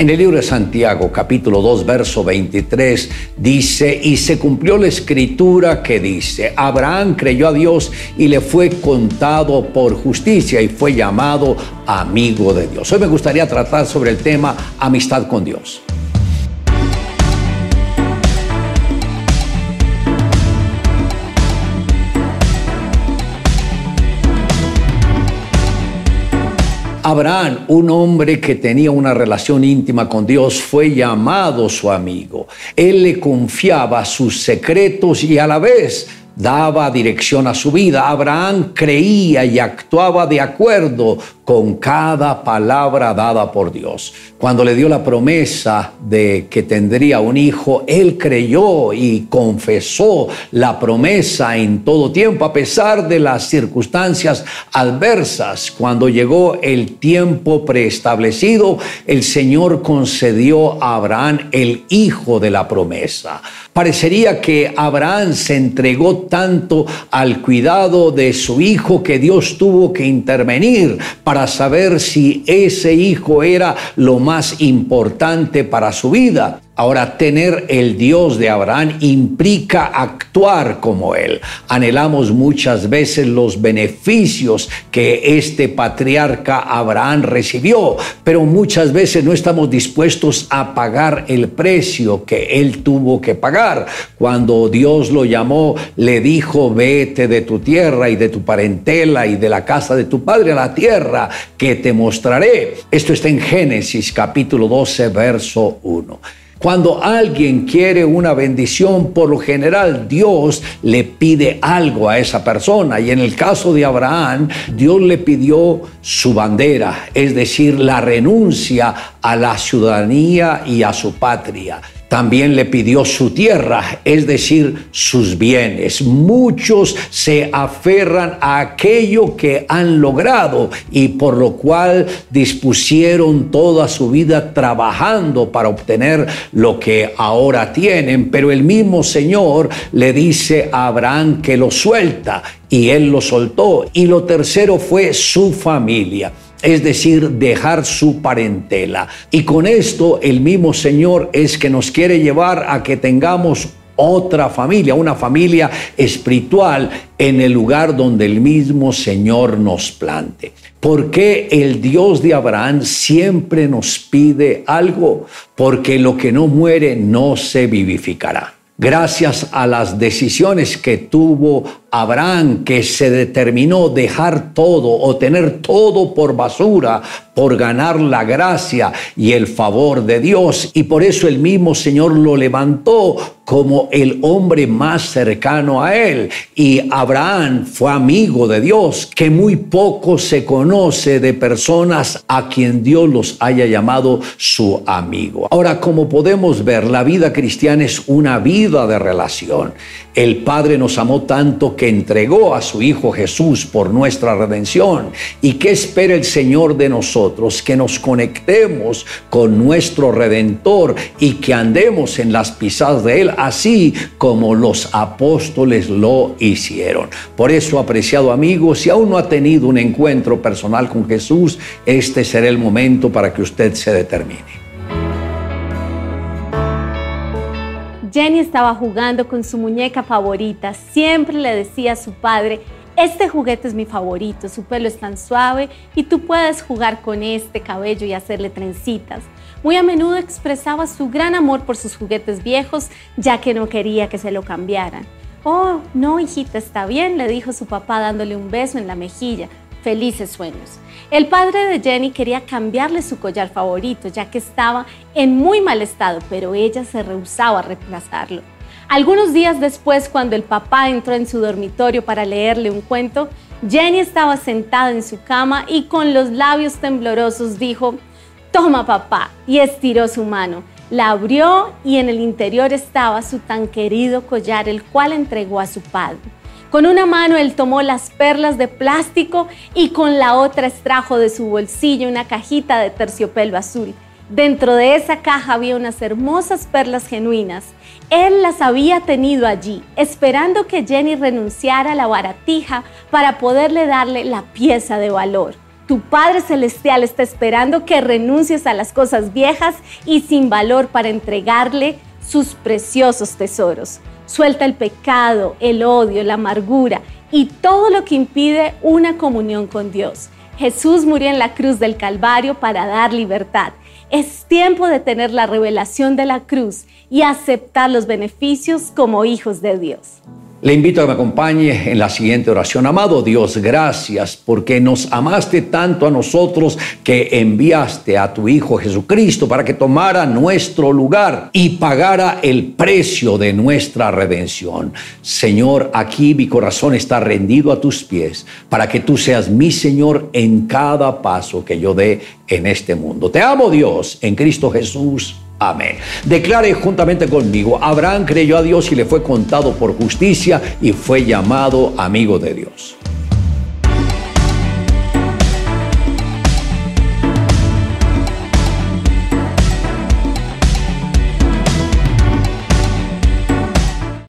En el libro de Santiago, capítulo 2, verso 23, dice, y se cumplió la escritura que dice, Abraham creyó a Dios y le fue contado por justicia y fue llamado amigo de Dios. Hoy me gustaría tratar sobre el tema amistad con Dios. Abraham, un hombre que tenía una relación íntima con Dios, fue llamado su amigo. Él le confiaba sus secretos y a la vez daba dirección a su vida. Abraham creía y actuaba de acuerdo con cada palabra dada por Dios. Cuando le dio la promesa de que tendría un hijo, él creyó y confesó la promesa en todo tiempo, a pesar de las circunstancias adversas. Cuando llegó el tiempo preestablecido, el Señor concedió a Abraham el hijo de la promesa. Parecería que Abraham se entregó tanto al cuidado de su hijo que Dios tuvo que intervenir para saber si ese hijo era lo más importante para su vida. Ahora, tener el Dios de Abraham implica actuar como Él. Anhelamos muchas veces los beneficios que este patriarca Abraham recibió, pero muchas veces no estamos dispuestos a pagar el precio que Él tuvo que pagar. Cuando Dios lo llamó, le dijo, vete de tu tierra y de tu parentela y de la casa de tu padre a la tierra que te mostraré. Esto está en Génesis capítulo 12, verso 1. Cuando alguien quiere una bendición, por lo general Dios le pide algo a esa persona. Y en el caso de Abraham, Dios le pidió su bandera, es decir, la renuncia a la ciudadanía y a su patria también le pidió su tierra, es decir, sus bienes. Muchos se aferran a aquello que han logrado y por lo cual dispusieron toda su vida trabajando para obtener lo que ahora tienen. Pero el mismo Señor le dice a Abraham que lo suelta y él lo soltó. Y lo tercero fue su familia es decir, dejar su parentela. Y con esto el mismo Señor es que nos quiere llevar a que tengamos otra familia, una familia espiritual en el lugar donde el mismo Señor nos plante. Porque el Dios de Abraham siempre nos pide algo? Porque lo que no muere no se vivificará gracias a las decisiones que tuvo Abraham, que se determinó dejar todo o tener todo por basura por ganar la gracia y el favor de Dios. Y por eso el mismo Señor lo levantó como el hombre más cercano a él. Y Abraham fue amigo de Dios, que muy poco se conoce de personas a quien Dios los haya llamado su amigo. Ahora, como podemos ver, la vida cristiana es una vida de relación. El Padre nos amó tanto que entregó a su Hijo Jesús por nuestra redención. ¿Y qué espera el Señor de nosotros? Que nos conectemos con nuestro Redentor y que andemos en las pisadas de Él, así como los apóstoles lo hicieron. Por eso, apreciado amigo, si aún no ha tenido un encuentro personal con Jesús, este será el momento para que usted se determine. Jenny estaba jugando con su muñeca favorita. Siempre le decía a su padre, este juguete es mi favorito, su pelo es tan suave y tú puedes jugar con este cabello y hacerle trencitas. Muy a menudo expresaba su gran amor por sus juguetes viejos, ya que no quería que se lo cambiaran. Oh, no, hijita, está bien, le dijo su papá dándole un beso en la mejilla. Felices sueños. El padre de Jenny quería cambiarle su collar favorito, ya que estaba en muy mal estado, pero ella se rehusaba a reemplazarlo. Algunos días después, cuando el papá entró en su dormitorio para leerle un cuento, Jenny estaba sentada en su cama y con los labios temblorosos dijo, Toma papá, y estiró su mano. La abrió y en el interior estaba su tan querido collar, el cual entregó a su padre. Con una mano él tomó las perlas de plástico y con la otra extrajo de su bolsillo una cajita de terciopelo azul. Dentro de esa caja había unas hermosas perlas genuinas. Él las había tenido allí, esperando que Jenny renunciara a la baratija para poderle darle la pieza de valor. Tu Padre Celestial está esperando que renuncies a las cosas viejas y sin valor para entregarle sus preciosos tesoros. Suelta el pecado, el odio, la amargura y todo lo que impide una comunión con Dios. Jesús murió en la cruz del Calvario para dar libertad. Es tiempo de tener la revelación de la cruz y aceptar los beneficios como hijos de Dios. Le invito a que me acompañe en la siguiente oración. Amado Dios, gracias porque nos amaste tanto a nosotros que enviaste a tu Hijo Jesucristo para que tomara nuestro lugar y pagara el precio de nuestra redención. Señor, aquí mi corazón está rendido a tus pies para que tú seas mi Señor en cada paso que yo dé en este mundo. Te amo Dios en Cristo Jesús. Amén. Declare juntamente conmigo, Abraham creyó a Dios y le fue contado por justicia y fue llamado amigo de Dios.